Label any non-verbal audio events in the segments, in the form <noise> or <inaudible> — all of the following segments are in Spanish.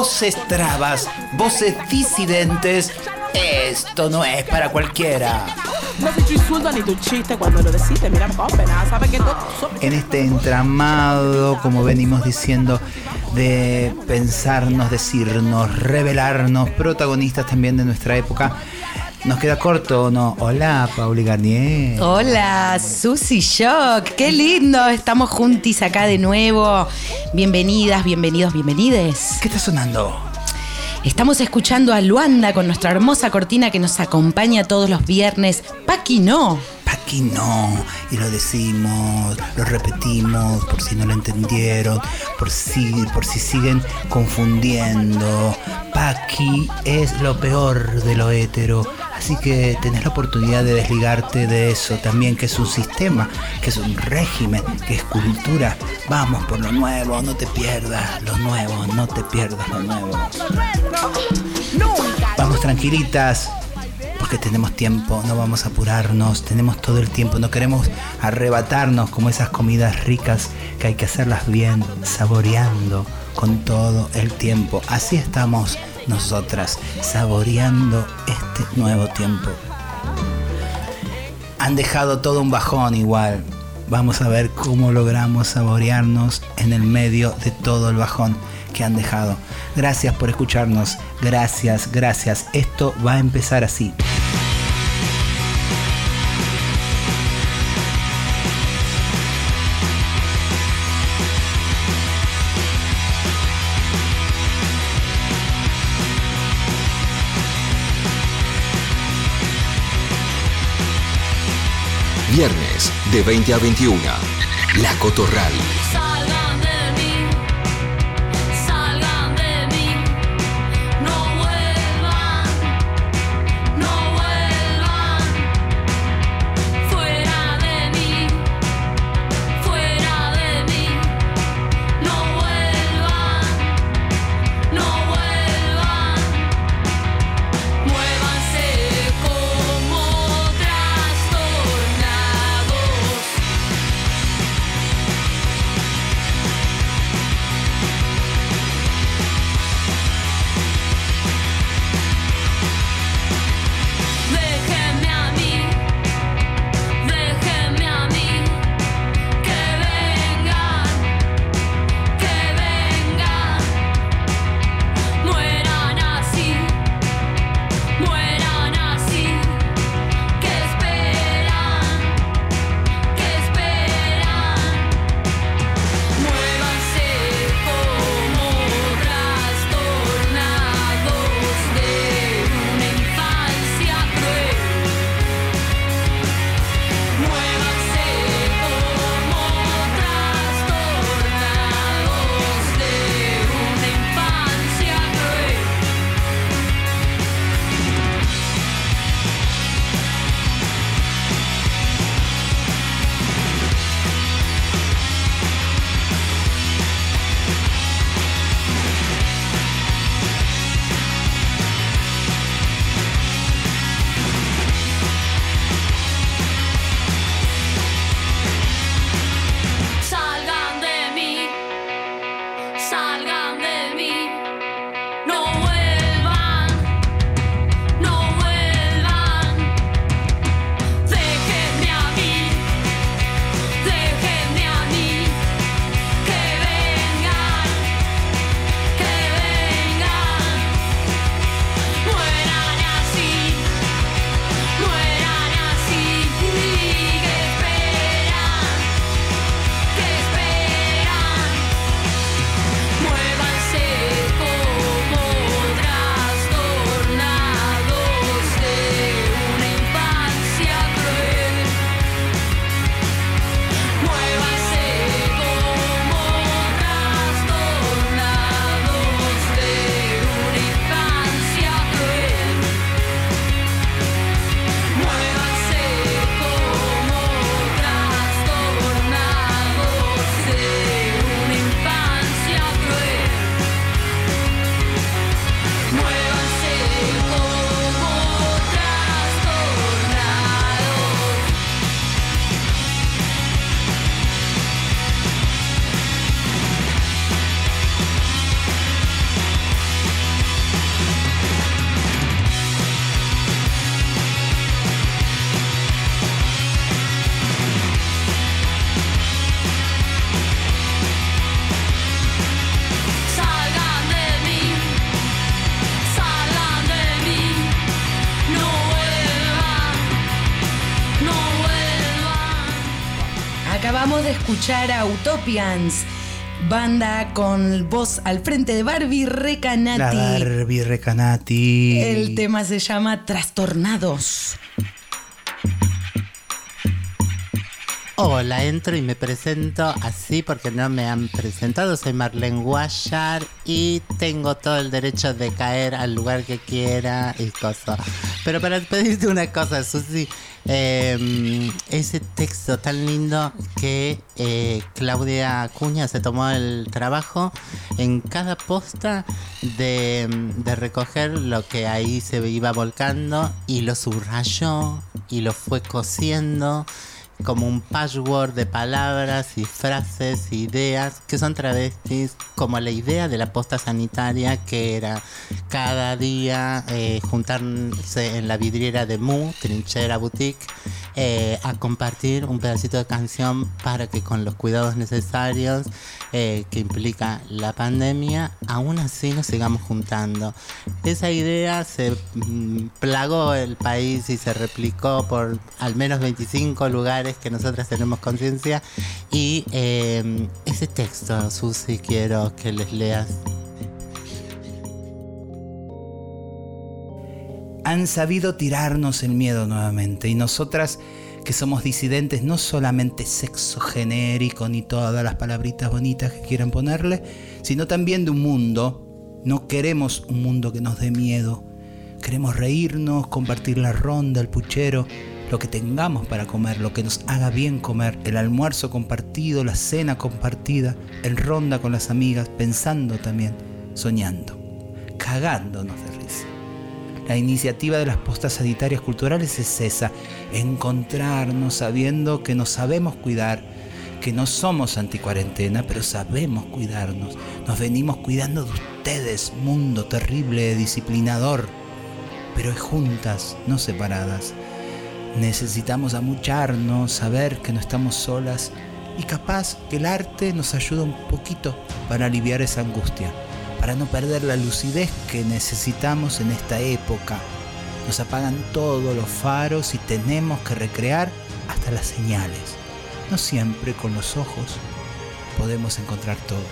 Voces trabas, voces disidentes. Esto no es para cualquiera. No se insulto ni tu chiste cuando lo decís, mira, pena, sabe que todo... En este entramado, como venimos diciendo, de pensarnos, decirnos, revelarnos, protagonistas también de nuestra época. Nos queda corto, ¿o ¿no? Hola, Pauli Garnier. Hola, Susy Shock. Qué lindo. Estamos juntis acá de nuevo. Bienvenidas, bienvenidos, bienvenides. ¿Qué está sonando? Estamos escuchando a Luanda con nuestra hermosa cortina que nos acompaña todos los viernes. Paqui no. Paqui no. Y lo decimos, lo repetimos, por si no lo entendieron, por si, por si siguen confundiendo. Paqui es lo peor de lo hétero. Así que tenés la oportunidad de desligarte de eso también, que es un sistema, que es un régimen, que es cultura. Vamos por lo nuevo, no te pierdas lo nuevo, no te pierdas lo nuevo. Vamos tranquilitas, porque tenemos tiempo, no vamos a apurarnos, tenemos todo el tiempo, no queremos arrebatarnos como esas comidas ricas que hay que hacerlas bien, saboreando con todo el tiempo. Así estamos nosotras, saboreando este nuevo tiempo. Han dejado todo un bajón igual. Vamos a ver cómo logramos saborearnos en el medio de todo el bajón que han dejado. Gracias por escucharnos. Gracias, gracias. Esto va a empezar así. Viernes de 20 a 21. La Cotorral. Escuchar a Utopians, banda con voz al frente de Barbie La Recanati. Barbie Recanati. El tema se llama Trastornados. Hola, entro y me presento así porque no me han presentado. Soy Marlene Guayar y tengo todo el derecho de caer al lugar que quiera y cosas. Pero para pedirte una cosa, Susi, eh, ese texto tan lindo que eh, Claudia Cuña se tomó el trabajo en cada posta de, de recoger lo que ahí se iba volcando y lo subrayó y lo fue cosiendo como un patchwork de palabras y frases, ideas que son travestis, como la idea de la posta sanitaria que era cada día eh, juntarse en la vidriera de Mu, Trinchera Boutique, eh, a compartir un pedacito de canción para que con los cuidados necesarios eh, que implica la pandemia, aún así nos sigamos juntando. Esa idea se mm, plagó el país y se replicó por al menos 25 lugares que nosotras tenemos conciencia. Y eh, ese texto, Susi, quiero que les leas. Han sabido tirarnos el miedo nuevamente y nosotras que somos disidentes no solamente sexo genérico ni todas las palabritas bonitas que quieran ponerle, sino también de un mundo. No queremos un mundo que nos dé miedo. Queremos reírnos, compartir la ronda, el puchero, lo que tengamos para comer, lo que nos haga bien comer, el almuerzo compartido, la cena compartida, el ronda con las amigas, pensando también, soñando, cagándonos de. La iniciativa de las postas sanitarias culturales es esa, encontrarnos sabiendo que nos sabemos cuidar, que no somos anticuarentena, pero sabemos cuidarnos. Nos venimos cuidando de ustedes, mundo terrible, disciplinador, pero juntas, no separadas. Necesitamos amucharnos, saber que no estamos solas y capaz que el arte nos ayuda un poquito para aliviar esa angustia para no perder la lucidez que necesitamos en esta época. Nos apagan todos los faros y tenemos que recrear hasta las señales. No siempre con los ojos podemos encontrar todo.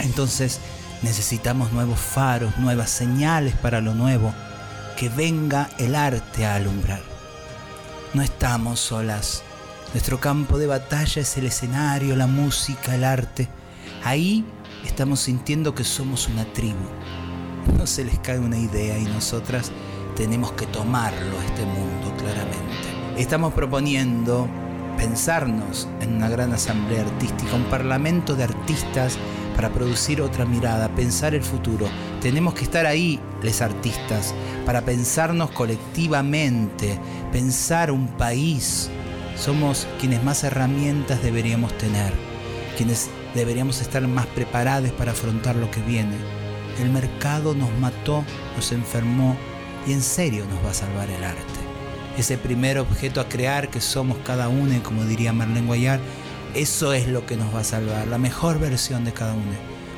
Entonces necesitamos nuevos faros, nuevas señales para lo nuevo, que venga el arte a alumbrar. No estamos solas. Nuestro campo de batalla es el escenario, la música, el arte. Ahí estamos sintiendo que somos una tribu. No se les cae una idea y nosotras tenemos que tomarlo a este mundo claramente. Estamos proponiendo pensarnos en una gran asamblea artística, un parlamento de artistas para producir otra mirada, pensar el futuro. Tenemos que estar ahí, les artistas, para pensarnos colectivamente, pensar un país. Somos quienes más herramientas deberíamos tener, quienes deberíamos estar más preparados para afrontar lo que viene. El mercado nos mató, nos enfermó y en serio nos va a salvar el arte. Ese primer objeto a crear que somos cada uno, como diría Marlene Guayar, eso es lo que nos va a salvar, la mejor versión de cada uno.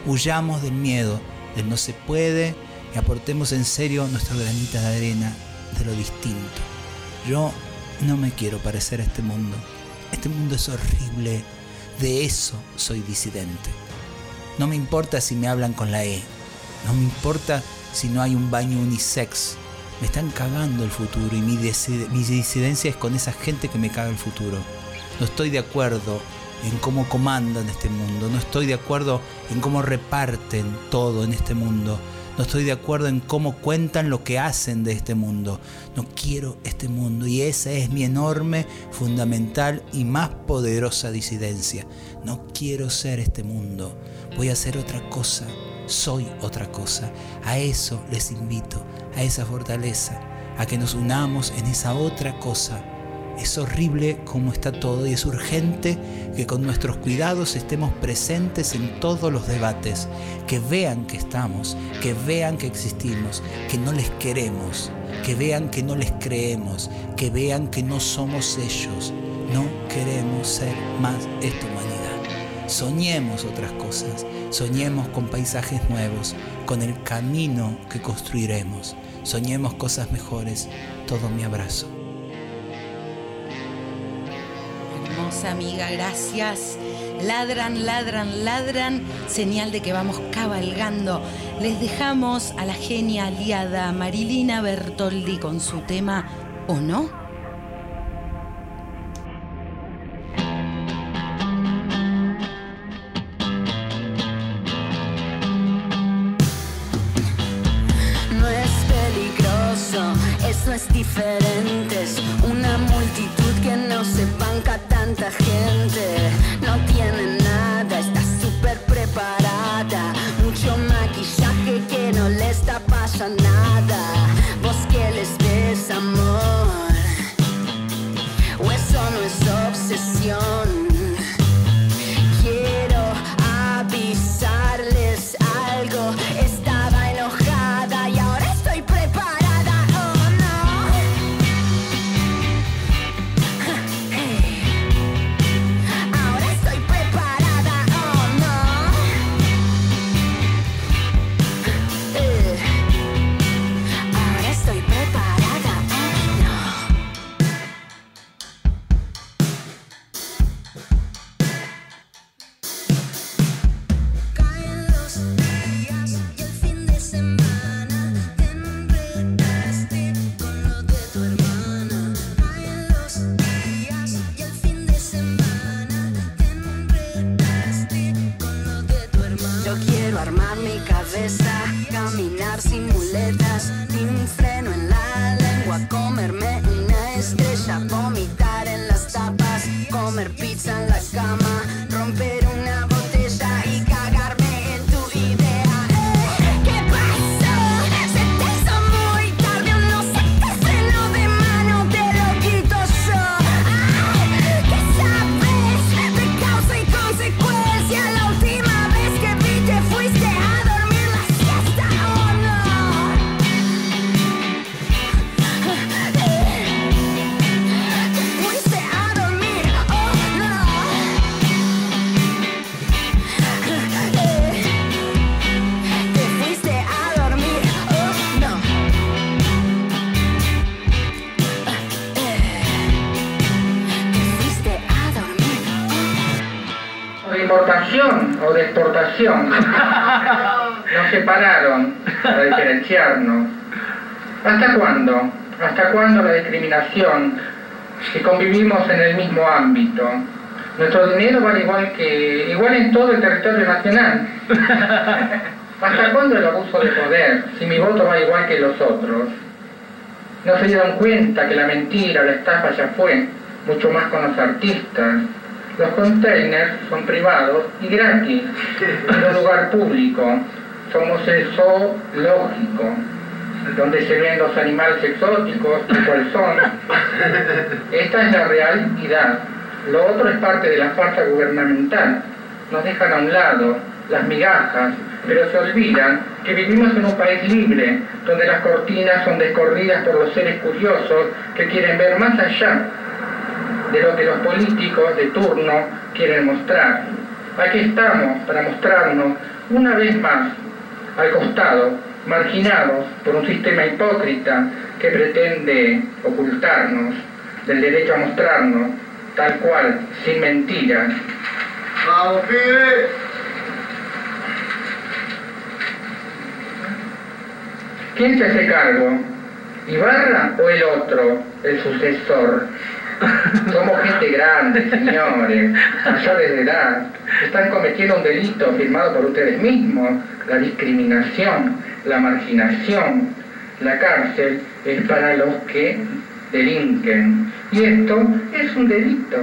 Huyamos del miedo, del no se puede y aportemos en serio nuestro granito de arena de lo distinto. Yo no me quiero parecer a este mundo. Este mundo es horrible, de eso soy disidente. No me importa si me hablan con la E. No me importa si no hay un baño unisex. Me están cagando el futuro y mi, mi disidencia es con esa gente que me caga el futuro. No estoy de acuerdo en cómo comandan este mundo. No estoy de acuerdo en cómo reparten todo en este mundo. No estoy de acuerdo en cómo cuentan lo que hacen de este mundo. No quiero este mundo y esa es mi enorme, fundamental y más poderosa disidencia. No quiero ser este mundo. Voy a hacer otra cosa. Soy otra cosa. A eso les invito, a esa fortaleza, a que nos unamos en esa otra cosa. Es horrible como está todo y es urgente que con nuestros cuidados estemos presentes en todos los debates, que vean que estamos, que vean que existimos, que no les queremos, que vean que no les creemos, que vean que no somos ellos. No queremos ser más esta humanidad. Soñemos otras cosas, soñemos con paisajes nuevos, con el camino que construiremos. Soñemos cosas mejores. Todo mi abrazo. Amiga, gracias. Ladran, ladran, ladran, señal de que vamos cabalgando. Les dejamos a la genia aliada Marilina Bertoldi con su tema ¿O? No es obsesión. Importación o de exportación? <laughs> Nos separaron para diferenciarnos. ¿Hasta cuándo? ¿Hasta cuándo la discriminación? Si convivimos en el mismo ámbito. Nuestro dinero vale igual que igual en todo el territorio nacional. <laughs> ¿Hasta cuándo el abuso de poder? Si mi voto va igual que los otros. No se dieron cuenta que la mentira, la estafa ya fue, mucho más con los artistas. Los containers son privados y gratis, en un lugar público. Somos el zoológico, donde se ven los animales exóticos y cuáles son. Esta es la realidad. Lo otro es parte de la farsa gubernamental. Nos dejan a un lado las migajas, pero se olvidan que vivimos en un país libre, donde las cortinas son descorridas por los seres curiosos que quieren ver más allá de lo que los políticos de turno quieren mostrar. Aquí estamos para mostrarnos una vez más al costado, marginados por un sistema hipócrita que pretende ocultarnos del derecho a mostrarnos tal cual, sin mentiras. ¡Vamos, pibes! ¿Quién se hace cargo? ¿Ibarra o el otro, el sucesor? Somos gente grande, señores, mayores de edad. Están cometiendo un delito firmado por ustedes mismos, la discriminación, la marginación. La cárcel es para los que delinquen. Y esto es un delito.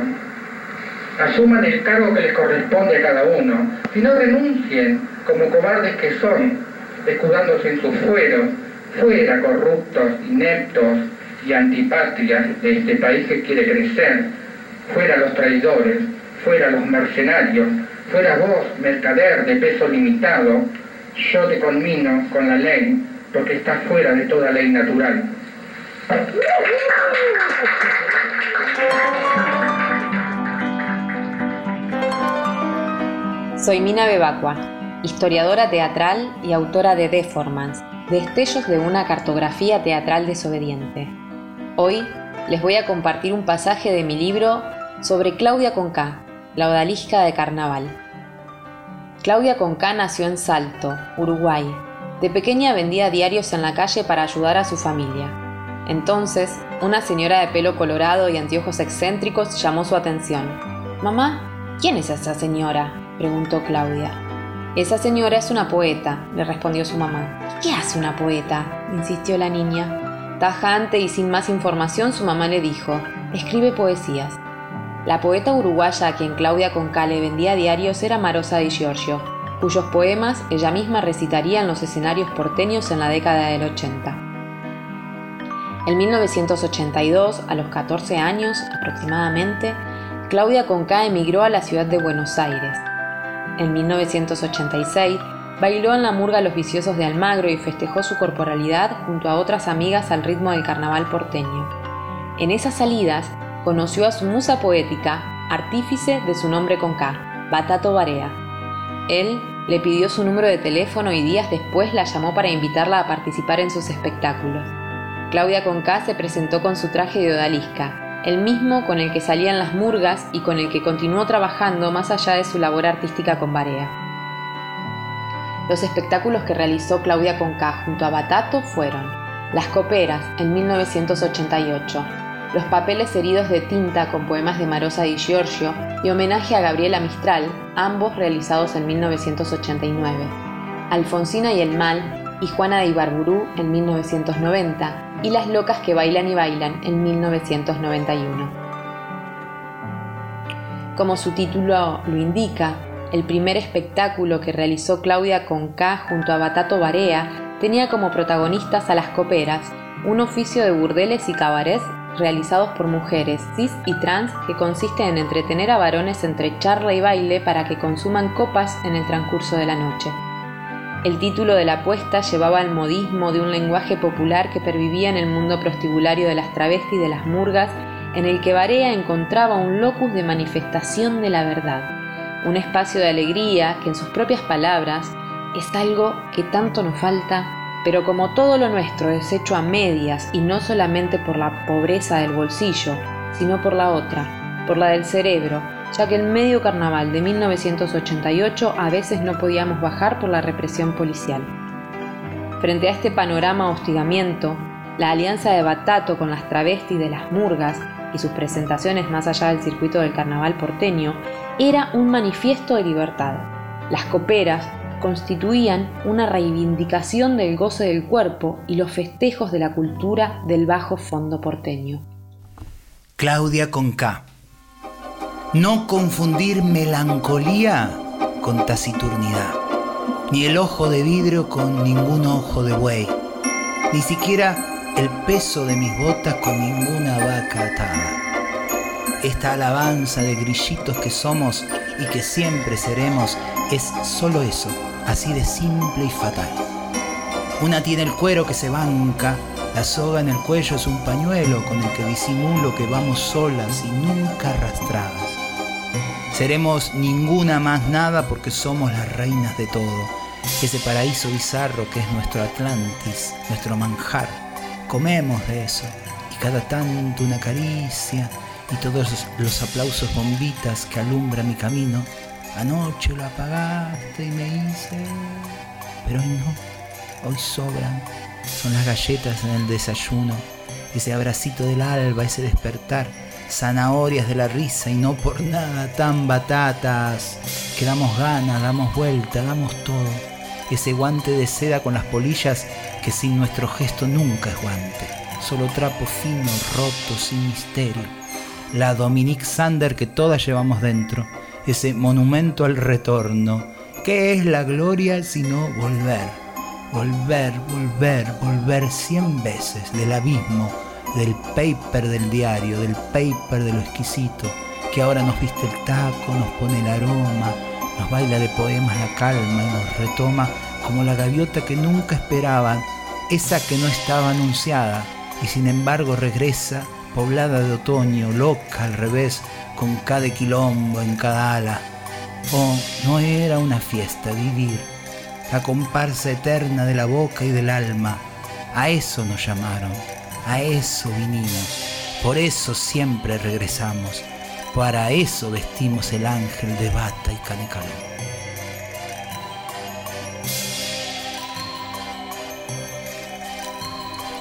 Asuman el cargo que les corresponde a cada uno. Si no renuncien, como cobardes que son, escudándose en sus fueros, fuera corruptos, ineptos y antipatrias de este país que quiere crecer, fuera los traidores, fuera los mercenarios, fuera vos, mercader de peso limitado, yo te conmino con la ley, porque estás fuera de toda ley natural. Soy Mina Bebacua, historiadora teatral y autora de Deformance, destellos de una cartografía teatral desobediente. Hoy les voy a compartir un pasaje de mi libro sobre Claudia Conca, la odalisca de carnaval. Claudia Conca nació en Salto, Uruguay. De pequeña vendía diarios en la calle para ayudar a su familia. Entonces, una señora de pelo colorado y anteojos excéntricos llamó su atención. Mamá, ¿quién es esa señora? preguntó Claudia. Esa señora es una poeta, le respondió su mamá. ¿Qué hace una poeta? insistió la niña. Tajante y sin más información, su mamá le dijo, escribe poesías. La poeta uruguaya a quien Claudia Conca le vendía diarios era Marosa di Giorgio, cuyos poemas ella misma recitaría en los escenarios porteños en la década del 80. En 1982, a los 14 años aproximadamente, Claudia Conca emigró a la ciudad de Buenos Aires. En 1986, bailó en la murga Los Viciosos de Almagro y festejó su corporalidad junto a otras amigas al ritmo del carnaval porteño. En esas salidas, conoció a su musa poética, artífice de su nombre con K, Batato Barea. Él le pidió su número de teléfono y días después la llamó para invitarla a participar en sus espectáculos. Claudia Conca se presentó con su traje de odalisca, el mismo con el que salía en las murgas y con el que continuó trabajando más allá de su labor artística con Barea. Los espectáculos que realizó Claudia Conca junto a Batato fueron Las Coperas en 1988, Los papeles heridos de tinta con poemas de Marosa di Giorgio y homenaje a Gabriela Mistral, ambos realizados en 1989, Alfonsina y el Mal y Juana de Ibarburú en 1990 y Las locas que bailan y bailan en 1991. Como su título lo indica, el primer espectáculo que realizó Claudia Conca junto a Batato Barea tenía como protagonistas a las coperas, un oficio de burdeles y cabarets realizados por mujeres cis y trans que consiste en entretener a varones entre charla y baile para que consuman copas en el transcurso de la noche. El título de la apuesta llevaba el modismo de un lenguaje popular que pervivía en el mundo prostibulario de las travestis y de las murgas, en el que Barea encontraba un locus de manifestación de la verdad, un espacio de alegría que en sus propias palabras es algo que tanto nos falta, pero como todo lo nuestro es hecho a medias y no solamente por la pobreza del bolsillo, sino por la otra, por la del cerebro, ya que en medio carnaval de 1988 a veces no podíamos bajar por la represión policial. Frente a este panorama hostigamiento, la alianza de Batato con las travestis de las murgas y sus presentaciones más allá del circuito del carnaval porteño era un manifiesto de libertad. Las coperas constituían una reivindicación del goce del cuerpo y los festejos de la cultura del bajo fondo porteño. Claudia con K. No confundir melancolía con taciturnidad, ni el ojo de vidrio con ningún ojo de buey, ni siquiera el peso de mis botas con ninguna vaca atada. Esta alabanza de grillitos que somos y que siempre seremos es solo eso, así de simple y fatal. Una tiene el cuero que se banca, la soga en el cuello es un pañuelo con el que disimulo que vamos solas y nunca arrastradas. Seremos ninguna más nada porque somos las reinas de todo, ese paraíso bizarro que es nuestro Atlantis, nuestro manjar. Comemos de eso y cada tanto una caricia y todos los aplausos bombitas que alumbran mi camino. Anoche lo apagaste y me hice, pero hoy no, hoy sobran. Son las galletas en el desayuno, ese abracito del alba, ese despertar zanahorias de la risa y no por nada tan batatas, que damos ganas, damos vuelta, damos todo. Ese guante de seda con las polillas que sin nuestro gesto nunca es guante, solo trapo fino, roto, sin misterio. La Dominique Sander que todas llevamos dentro, ese monumento al retorno. ¿Qué es la gloria sino volver? Volver, volver, volver cien veces del abismo del paper del diario, del paper de lo exquisito, que ahora nos viste el taco, nos pone el aroma, nos baila de poemas la calma y nos retoma como la gaviota que nunca esperaban, esa que no estaba anunciada y sin embargo regresa poblada de otoño, loca al revés, con cada quilombo en cada ala. Oh, no era una fiesta vivir, la comparsa eterna de la boca y del alma, a eso nos llamaron. A eso vinimos, por eso siempre regresamos, Para eso vestimos el ángel de bata y canecal.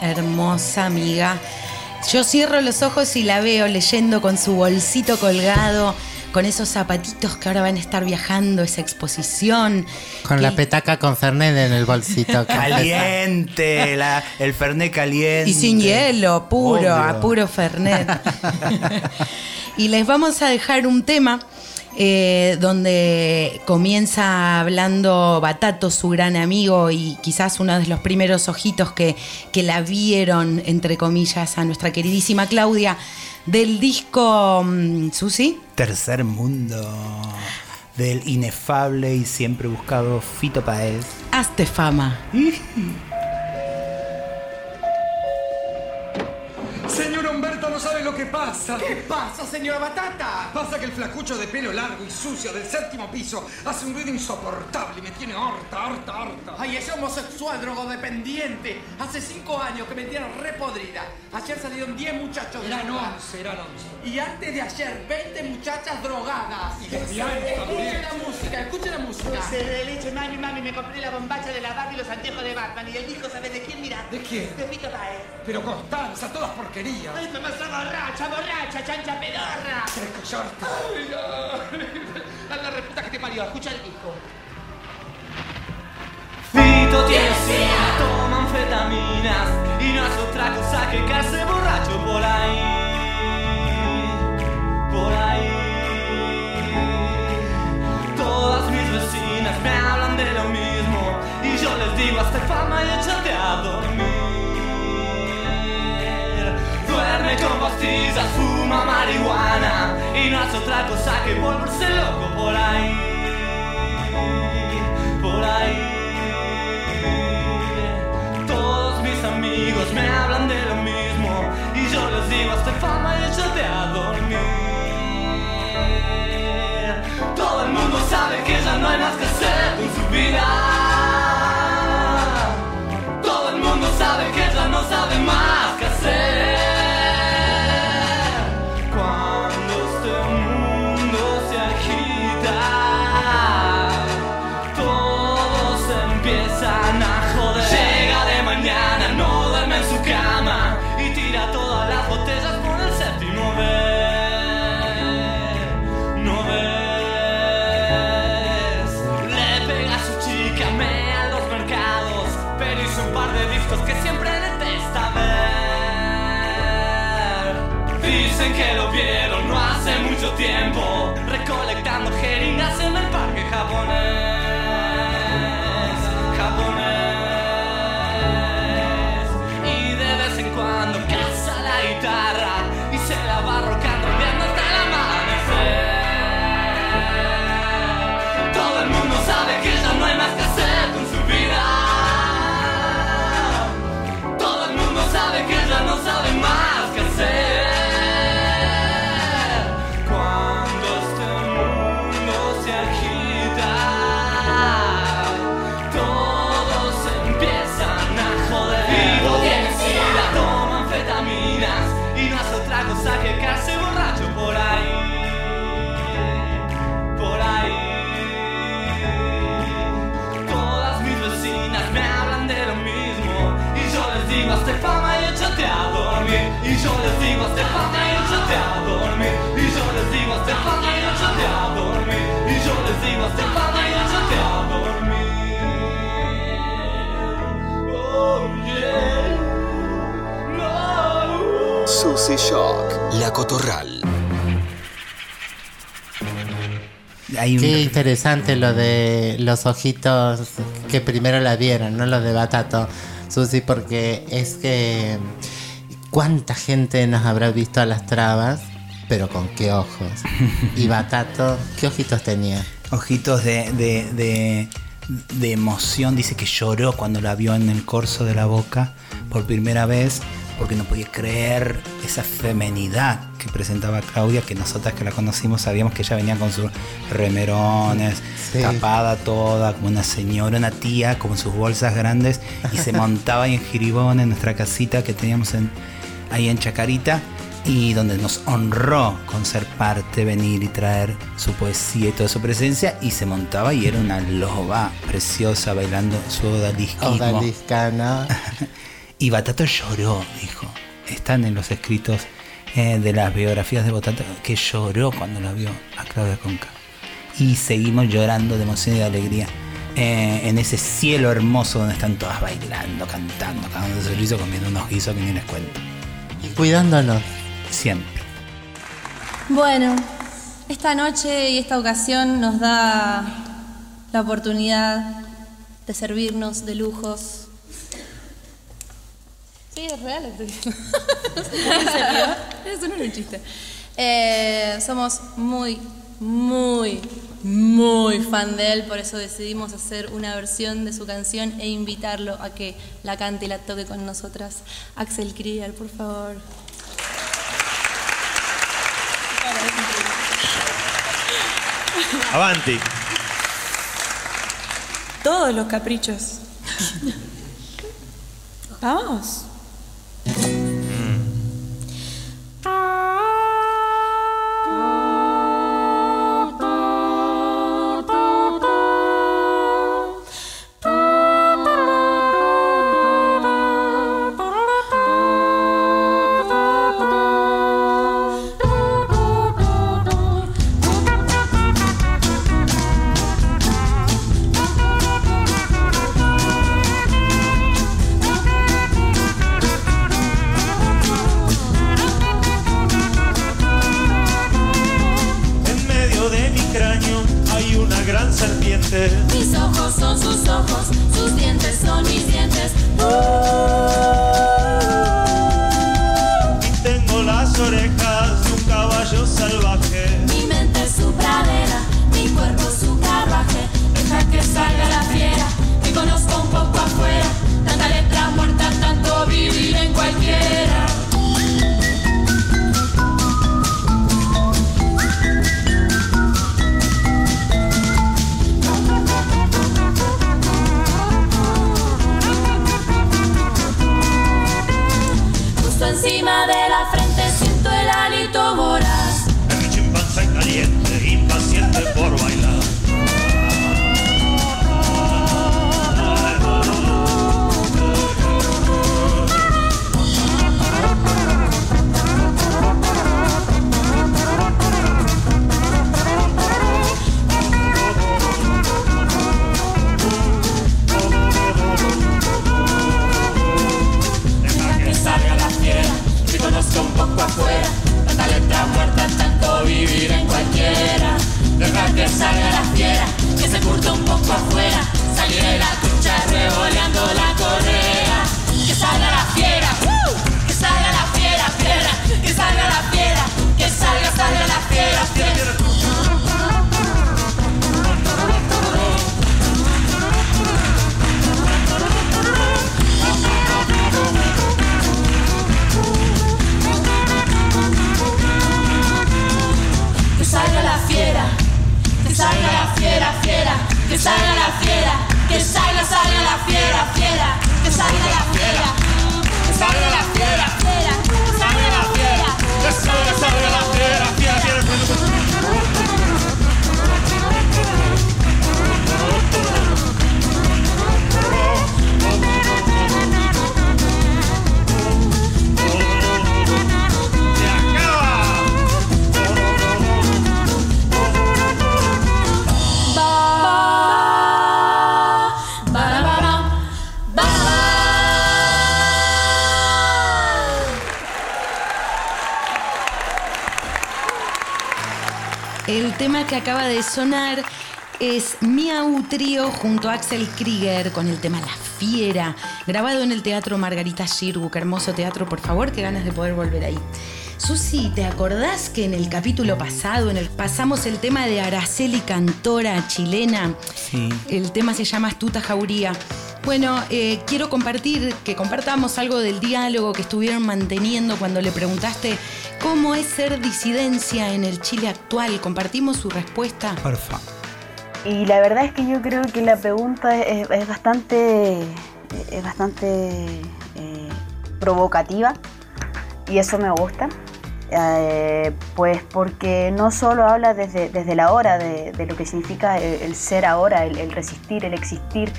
Hermosa amiga. Yo cierro los ojos y la veo leyendo con su bolsito colgado, con esos zapatitos que ahora van a estar viajando, esa exposición. Con que- la petaca con Fernet en el bolsito. <laughs> Caliente, la- el Fernet caliente. Y sin hielo, puro, Obvio. a puro Fernet. <laughs> y les vamos a dejar un tema eh, donde comienza hablando Batato, su gran amigo, y quizás uno de los primeros ojitos que, que la vieron, entre comillas, a nuestra queridísima Claudia, del disco mm, Susi. Tercer mundo. Del inefable y siempre buscado Fito Paez. Hazte fama. Pasa. ¿Qué pasa, señora Batata? Pasa que el flacucho de pelo largo y sucio del séptimo piso hace un ruido insoportable y me tiene harta, harta, harta. Ay, ese homosexual drogodependiente. Hace cinco años que me tiene repodrida. Ayer salieron 10 muchachos Eran once, eran once. Y antes de ayer, 20 muchachas drogadas. Y Escuchen la música, escuchen la música. Dulce de leche, mami, mami, me compré la bombacha de la Barbie y los anteojos de Batman. Y el disco, ¿sabes de quién? Mira. ¿De quién? De Fito Páez. Pero Constanza, todas porquerías. Ay, mamá, está borracha, borracha, chancha pedorra. Querés callarte. Ay, ay. A la reputa que te parió, escucha el disco. Fito tiene sida, toma anfetaminas y no es otra cosa que quedarse borracho por ahí, por ahí. Todas mis vecinas me hablan de lo mismo y yo les digo hazte fama y échate a dormir. Duerme con pastillas, fuma marihuana y no hace otra cosa que volverse loco por ahí, por ahí. Todos mis amigos me hablan de lo mismo y yo les digo hazte fama y échate a dormir. Todo el mundo sabe que ya no hay más que hacer con su vida. Tiempo, fama y échate a dormir Y yo les digo hazte fama y échate a dormir Oh yeah No Susy Shock, La Cotorral. Hay un- Qué interesante lo de los ojitos que primero la vieron, no los de Batato, Susi, porque es que cuánta gente nos habrá visto a las trabas, pero con qué ojos. Y Batato, ¿qué ojitos tenía? Ojitos de, de, de, de emoción. Dice que lloró cuando la vio en el corso de la boca por primera vez porque no podía creer esa femenidad que presentaba Claudia, que nosotras que la conocimos sabíamos que ella venía con sus remerones, Sí. tapada toda, como una señora, una tía, con sus bolsas grandes, y se <laughs> montaba ahí en Giribón, en nuestra casita que teníamos en, ahí en Chacarita. Y donde nos honró con ser parte, venir y traer su poesía y toda su presencia y se montaba y era una loba preciosa bailando su odalisquismo. Odaliscana. <laughs> y Batato lloró, dijo. Están en los escritos eh, de las biografías de Batato que lloró cuando la vio a Claudia Conca. Y seguimos llorando de emoción y de alegría eh, en ese cielo hermoso donde están todas bailando, cantando, cagando de servicio, comiendo unos guisos que ni les cuento. Y cuidándonos. Siempre. Bueno, esta noche y esta ocasión nos da la oportunidad de servirnos de lujos. Sí, es real. estoy diciendo. ¿En serio? <laughs> Eso no era un chiste. Eh, somos muy, muy, muy fan de él, por eso decidimos hacer una versión de su canción e invitarlo a que la cante y la toque con nosotras. Axel Krieger, por favor. Avanti. Todos los caprichos. <laughs> Vamos. Acaba de sonar es Miau Trío junto a Axel Krieger con el tema La Fiera, grabado en el Teatro Margarita Shirgu. Qué hermoso teatro, por favor, qué ganas de poder volver ahí. Susi, ¿te acordás que en el capítulo pasado en el, pasamos el tema de Araceli Cantora chilena? Sí. El tema se llama Astuta Jauría. Bueno, eh, quiero compartir, que compartamos algo del diálogo que estuvieron manteniendo cuando le preguntaste cómo es ser disidencia en el Chile actual. ¿Compartimos su respuesta? Porfa. Y la verdad es que yo creo que la pregunta es, es bastante, es bastante eh, provocativa y eso me gusta. Eh, pues porque no solo habla desde, desde la hora de, de lo que significa el, el ser ahora, el, el resistir, el existir,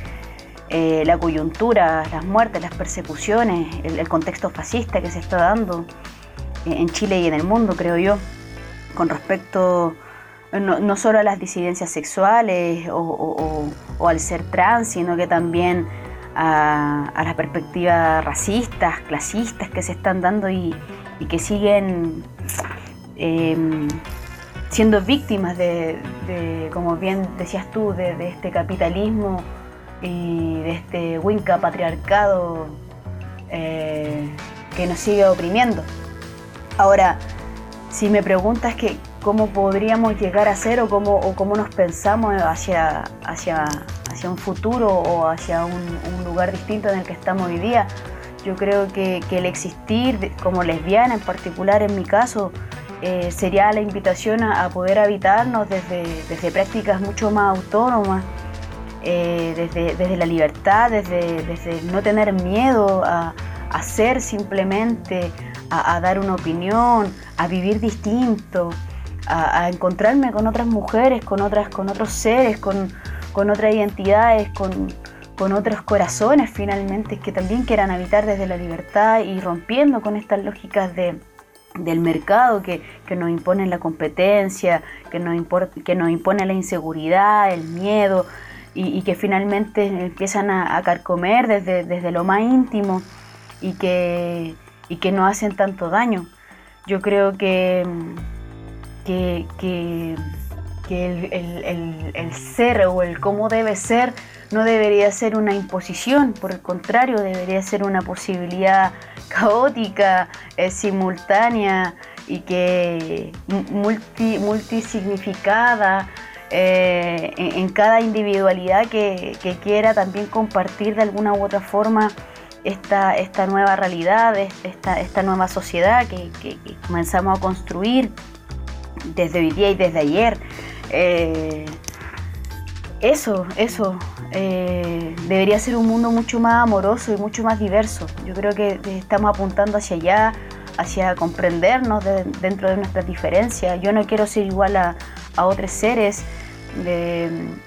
eh, la coyuntura, las muertes, las persecuciones, el, contexto fascista que se está dando en Chile y en el mundo, creo yo, con respecto no, no solo a las disidencias sexuales o, al ser trans, sino que también a, las perspectivas racistas, clasistas que se están dando y, que siguen em, siendo víctimas de, como bien decías tú, de este capitalismo y de este winca patriarcado eh, que nos sigue oprimiendo. Ahora, si me preguntas que cómo podríamos llegar a ser o cómo, cómo nos pensamos hacia, hacia, hacia un futuro o hacia un, lugar distinto en el que estamos hoy día, yo creo que, el existir como lesbiana en particular en mi caso eh, sería la invitación a, a poder habitarnos desde, desde prácticas mucho más autónomas, eh, desde, desde la libertad, desde, desde no tener miedo a, a ser simplemente, a, dar una opinión, a vivir distinto, a, a encontrarme con otras mujeres, con, otras, con otros seres, con, con otras identidades, con, con otros corazones finalmente que también quieran habitar desde la libertad y rompiendo con estas lógicas de, del mercado que, que nos imponen la competencia, que nos, impor- que nos impone la inseguridad, el miedo y, que finalmente empiezan a, carcomer desde, desde lo más íntimo y que, y que no hacen tanto daño. Yo creo que, que, que, el, el- el- ser o el cómo debe ser no debería ser una imposición, por el contrario, debería ser una posibilidad caótica, eh, simultánea y que mu- multi, multisignificada eh, en, cada individualidad que, quiera también compartir de alguna u otra forma esta, esta nueva realidad, es- esta, esta nueva sociedad que, comenzamos a construir desde hoy día y desde ayer. Eh, eso, eso. eh, debería ser un mundo mucho más amoroso y mucho más diverso. Yo creo que estamos apuntando hacia allá, hacia comprendernos de- dentro de nuestras diferencias. Yo no quiero ser igual a, a otros seres.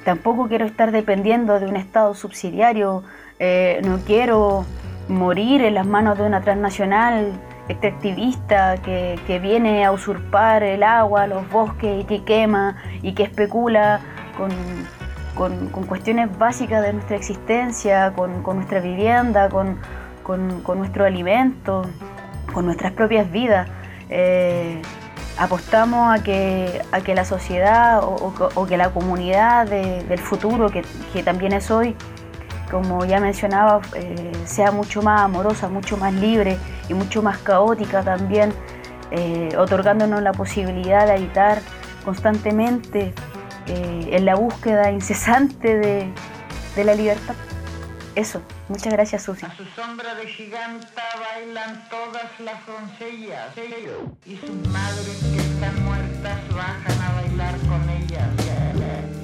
tampoco quiero estar dependiendo de un Estado subsidiario. eh, no quiero morir en las manos de una transnacional extractivista que, que viene a usurpar el agua, los bosques y que quema y que especula con, con- cuestiones básicas de nuestra existencia, con, con nuestra vivienda, con nuestro alimento, con nuestras propias vidas. Eh, apostamos a que, a que la sociedad o, que la comunidad de- del futuro, que, que también es hoy, como ya mencionaba, eh, sea mucho más amorosa, mucho más libre y mucho más caótica también, eh, otorgándonos la posibilidad de habitar constantemente eh, en la búsqueda incesante de, de la libertad. Eso, muchas gracias Susi. A su sombra de giganta bailan todas las doncellas y sus madres que están muertas bajan a bailar con ellas.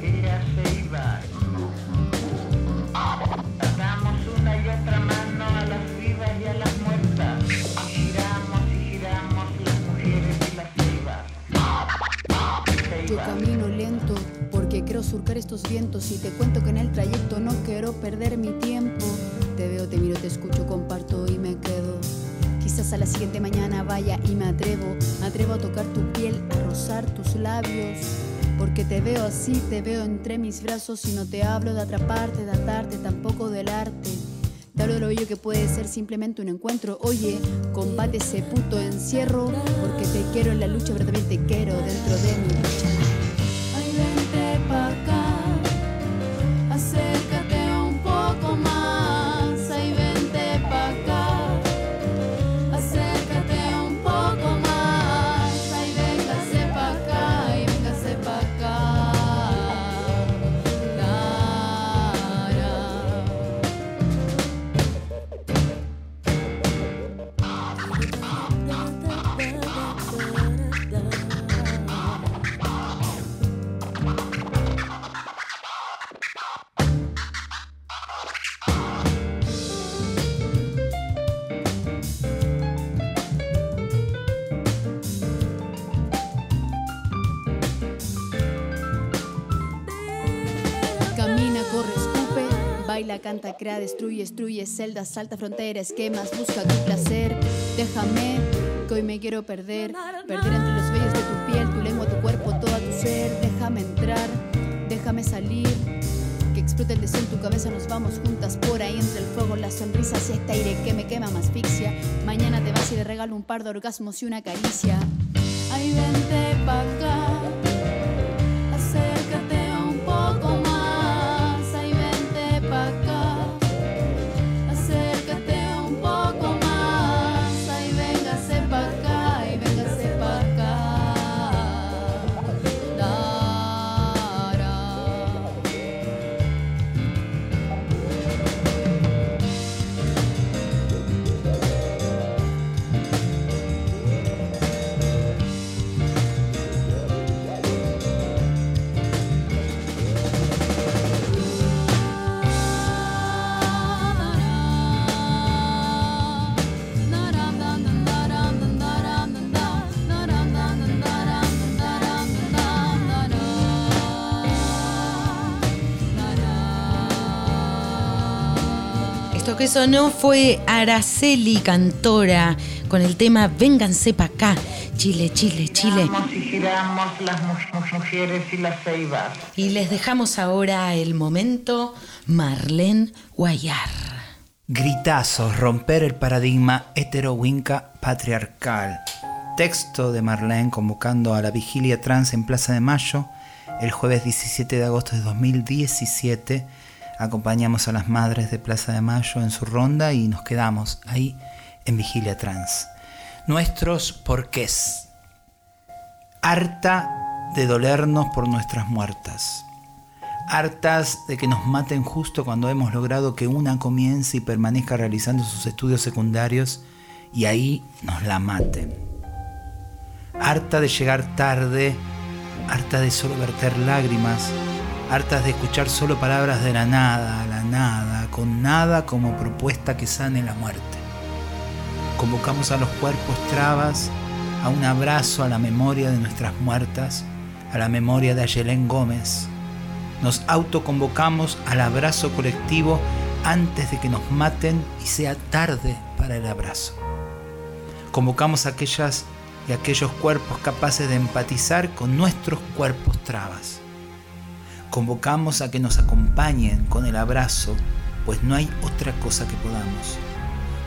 Ella se iba. Damos una y otra mano a las vivas y a las muertas. Y giramos y giramos las mujeres y las vivas. Yo camino surcar estos vientos y te cuento que en el trayecto no quiero perder mi tiempo. Te veo, te miro, te escucho, comparto y me quedo. Quizás a la siguiente mañana vaya y me atrevo, me atrevo a tocar tu piel, a rozar tus labios. Porque te veo así, te veo entre mis brazos y no te hablo de atraparte, de atarte, tampoco del arte. Te hablo de lo bello que puede ser simplemente un encuentro. Oye, combate ese puto encierro, porque te quiero en la lucha, pero te quiero dentro de mi. Ay, vente Crea, destruye, destruye celdas, salta fronteras, esquemas, busca tu placer. Déjame, que hoy me quiero perder. Perder entre los vellos de tu piel, tu lengua, tu cuerpo, todo tu ser. Déjame entrar, déjame salir. Que explote el deseo en tu cabeza, nos vamos juntas por ahí entre el fuego, las sonrisas y este aire que me quema, me asfixia. Mañana te vas y te regalo un par de orgasmos y una caricia. Vente que sonó fue Araceli Cantora con el tema Vénganse pa' acá. Chile, Chile, Chile. Giramos y giramos las mu- mu- mujeres y las ceibas. Y les dejamos ahora el momento Marlene Guayar. Gritazos, romper el paradigma hetero-winca patriarcal. Texto de Marlene convocando a la vigilia trans en Plaza de Mayo el jueves 17 de agosto de 2017. Acompañamos a las madres de Plaza de Mayo en su ronda y nos quedamos ahí en vigilia trans. Nuestros porqués. Harta de dolernos por nuestras muertas hartas de que nos maten justo cuando hemos logrado que una comience y permanezca realizando sus estudios secundarios y ahí nos la maten. Harta de llegar tarde, harta de solo verter lágrimas, hartas de escuchar solo palabras de la nada, la nada, con nada como propuesta que sane la muerte. Convocamos a los cuerpos trabas a un abrazo a la memoria de nuestras muertas, a la memoria de Ayelén Gómez, nos autoconvocamos al abrazo colectivo antes de que nos maten y sea tarde para el abrazo. Convocamos a aquellas y aquellos cuerpos capaces de empatizar con nuestros cuerpos trabas. Convocamos a que nos acompañen con el abrazo, pues no hay otra cosa que podamos.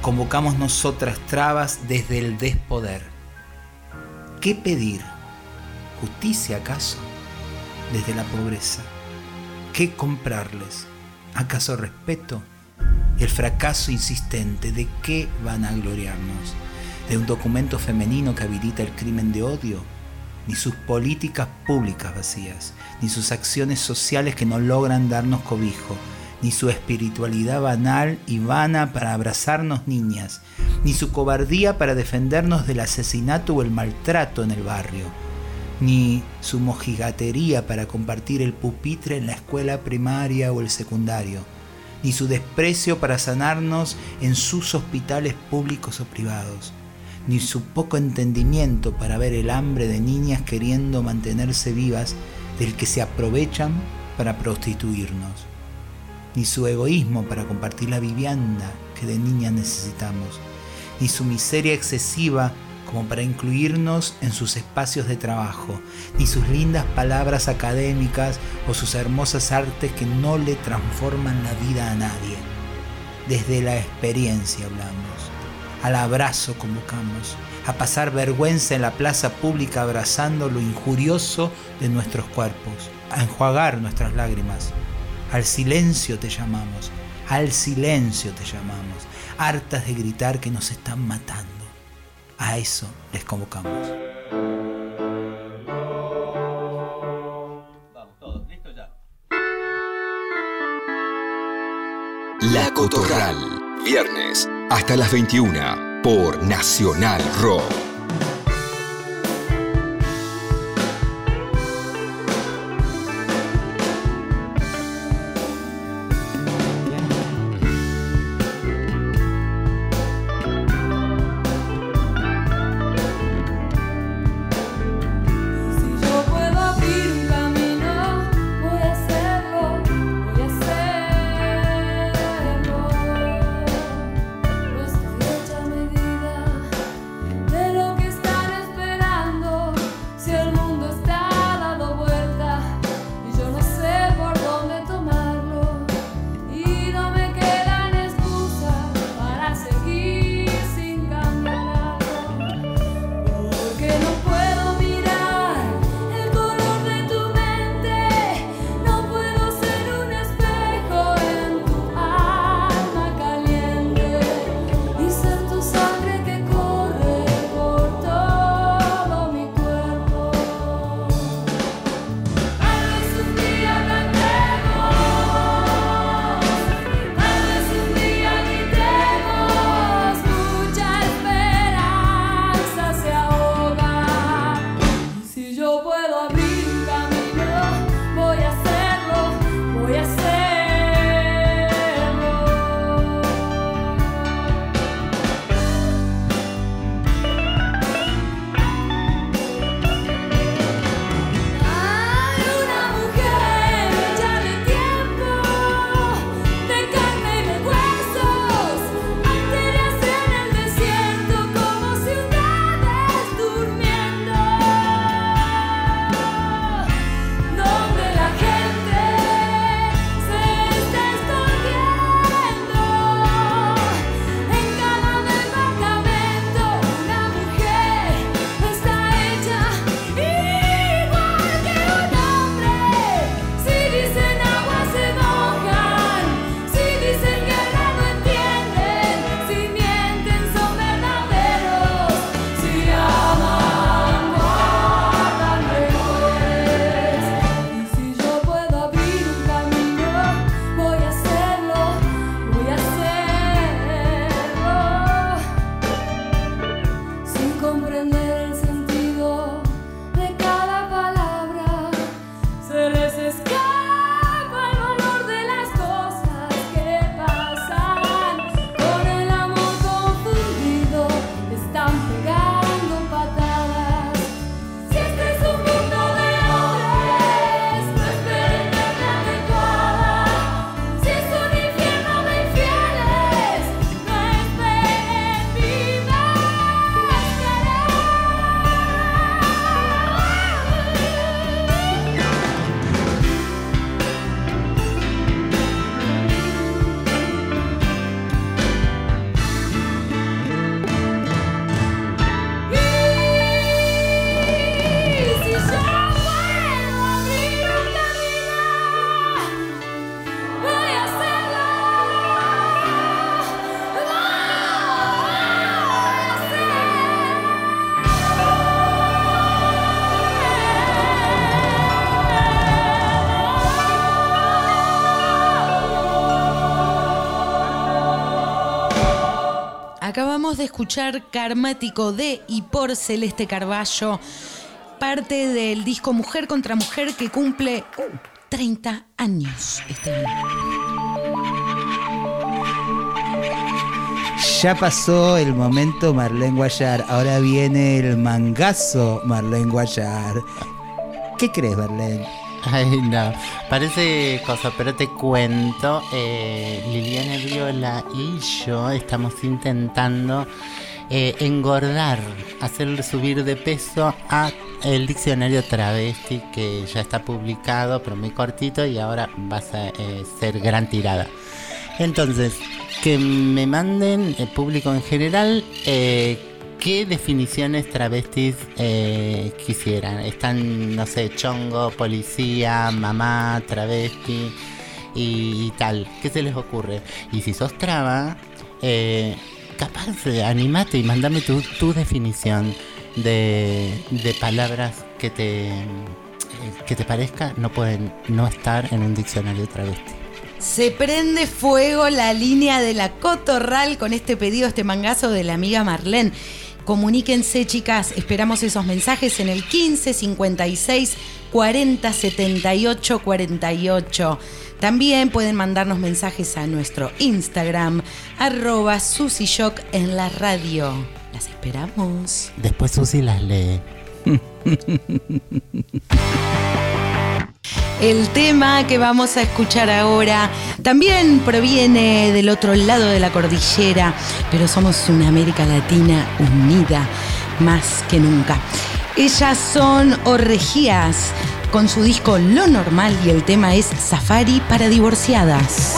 Convocamos nosotras trabas desde el despoder. ¿Qué pedir? ¿Justicia acaso? Desde la pobreza. ¿Qué comprarles? ¿Acaso respeto? El fracaso insistente, ¿de qué van a gloriarnos? ¿De un documento femenino que habilita el crimen de odio? Ni sus políticas públicas vacías, ni sus acciones sociales que no logran darnos cobijo, ni su espiritualidad banal y vana para abrazarnos niñas, ni su cobardía para defendernos del asesinato o el maltrato en el barrio ni su mojigatería para compartir el pupitre en la escuela primaria o el secundario, ni su desprecio para sanarnos en sus hospitales públicos o privados, ni su poco entendimiento para ver el hambre de niñas queriendo mantenerse vivas del que se aprovechan para prostituirnos, ni su egoísmo para compartir la vivienda que de niñas necesitamos, ni su miseria excesiva como para incluirnos en sus espacios de trabajo, ni sus lindas palabras académicas o sus hermosas artes que no le transforman la vida a nadie. Desde la experiencia hablamos, al abrazo convocamos, a pasar vergüenza en la plaza pública abrazando lo injurioso de nuestros cuerpos, a enjuagar nuestras lágrimas. Al silencio te llamamos, al silencio te llamamos, hartas de gritar que nos están matando. A eso les convocamos. La Cotorral. Viernes hasta las 21 por Nacional Rock. De escuchar Karmático de y por Celeste Carballo, parte del disco Mujer contra Mujer que cumple uh, 30 años este año. Ya pasó el momento Marlene Guayar, ahora viene el mangazo Marlene Guayar. ¿Qué crees, Marlene? <laughs> Ay, no. Parece cosa, pero te cuento. eh, Liliana Viola y yo estamos intentando eh, engordar, hacer subir de peso a el diccionario travesti que ya está publicado, pero muy cortito y ahora va a eh, ser gran tirada. Entonces, que me manden el público en general eh, qué definiciones travestis eh, quisieran. Están, no sé, chongo, policía, mamá, travesti y, tal. ¿Qué se les ocurre? Y si sos traba, eh, capaz eh, animate y mandame tu, tu definición de, de palabras que te, que te parezca no pueden no estar en un diccionario travesti. Se prende fuego la línea de la Cotorral con este pedido, este mangazo de la amiga Marlene. Comuníquense, chicas. Esperamos esos mensajes en el 15 56 40 78 48. También pueden mandarnos mensajes a nuestro Instagram, arroba susishock en la radio. Las esperamos. Después Susi las lee. <laughs> El tema que vamos a escuchar ahora también proviene del otro lado de la cordillera, pero somos una América Latina unida más que nunca. Ellas son Orregías con su disco Lo Normal y el tema es Safari para divorciadas.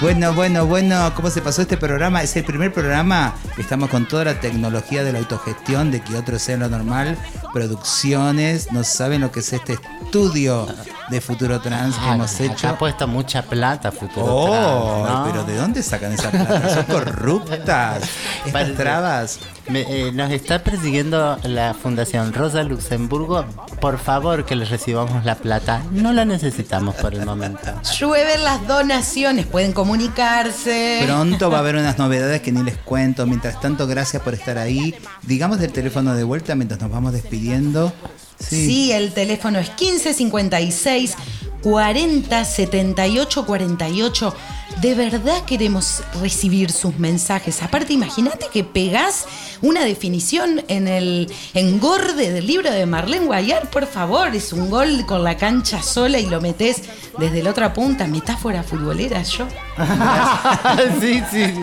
Bueno, bueno, bueno, ¿cómo se pasó este programa? Es el primer programa que estamos con toda la tecnología de la autogestión, de que otros sean lo normal, producciones, no saben lo que es este estudio de Futuro Trans que Ah, hemos hecho. ha puesto mucha plata Futuro Oh, Trans, ¿no? pero ¿de dónde sacan esa plata? Son <laughs> corruptas. Estas trabas. Me- eh, nos está persiguiendo la Fundación Rosa Luxemburgo. Por favor, que les recibamos la plata. No la necesitamos por el momento. Llueven las donaciones, pueden comunicarse. Pronto va a haber unas novedades que ni les cuento. Mientras tanto, gracias por estar ahí. Digamos del teléfono de vuelta mientras nos vamos despidiendo. Sí. el teléfono es 1556 40 78 48. De verdad queremos recibir sus mensajes. Aparte, imagínate que pegás una definición en el engorde del libro de Marlene Guayar, por favor. Es un gol con la cancha sola y lo metés desde la otra punta. Metáfora futbolera, yo. <laughs> sí, sí.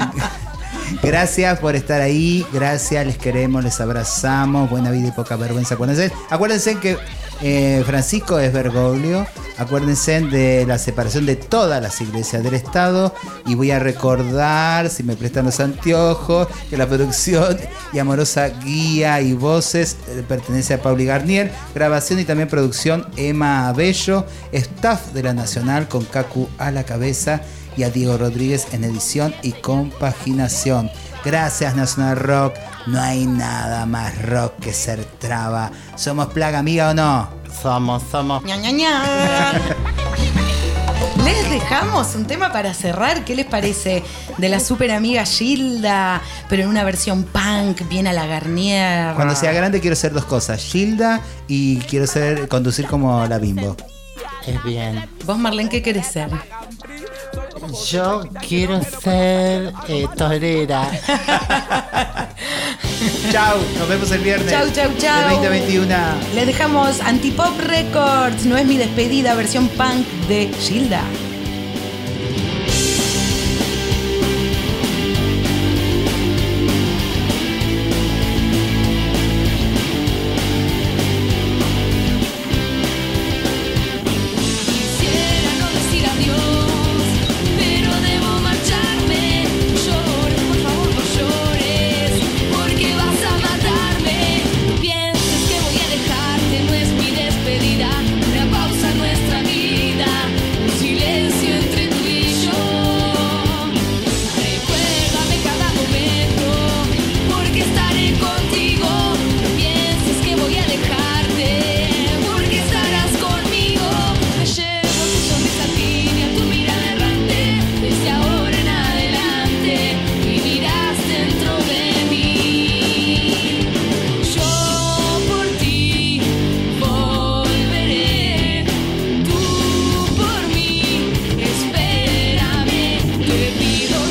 Gracias por estar ahí, gracias, les queremos, les abrazamos, buena vida y poca vergüenza. Acuérdense, acuérdense que eh, Francisco es Bergoglio, acuérdense de la separación de todas las iglesias del Estado y voy a recordar, si me prestan los anteojos, que la producción y amorosa guía y voces eh, pertenece a Pauli Garnier, grabación y también producción Emma Abello, staff de la Nacional con Cacu a la cabeza y a Diego Rodríguez en edición y compaginación. Gracias Nacional Rock. No hay nada más rock que ser traba. ¿Somos plaga amiga o no? Somos, somos. Ña, Ña, Ña. Les dejamos un tema para cerrar. ¿Qué les parece? De la super amiga Gilda, pero en una versión punk, bien a la Garnier. Cuando sea grande quiero ser dos cosas, Gilda y quiero ser conducir como la Bimbo. Es bien. Vos, Marlene, ¿qué querés ser? Yo quiero ser eh, torera. <laughs> <laughs> Chau, nos vemos el viernes. Chau, chau, chau. De 2021. Les dejamos Antipop Records. No es mi despedida, versión punk de Gilda. olvido.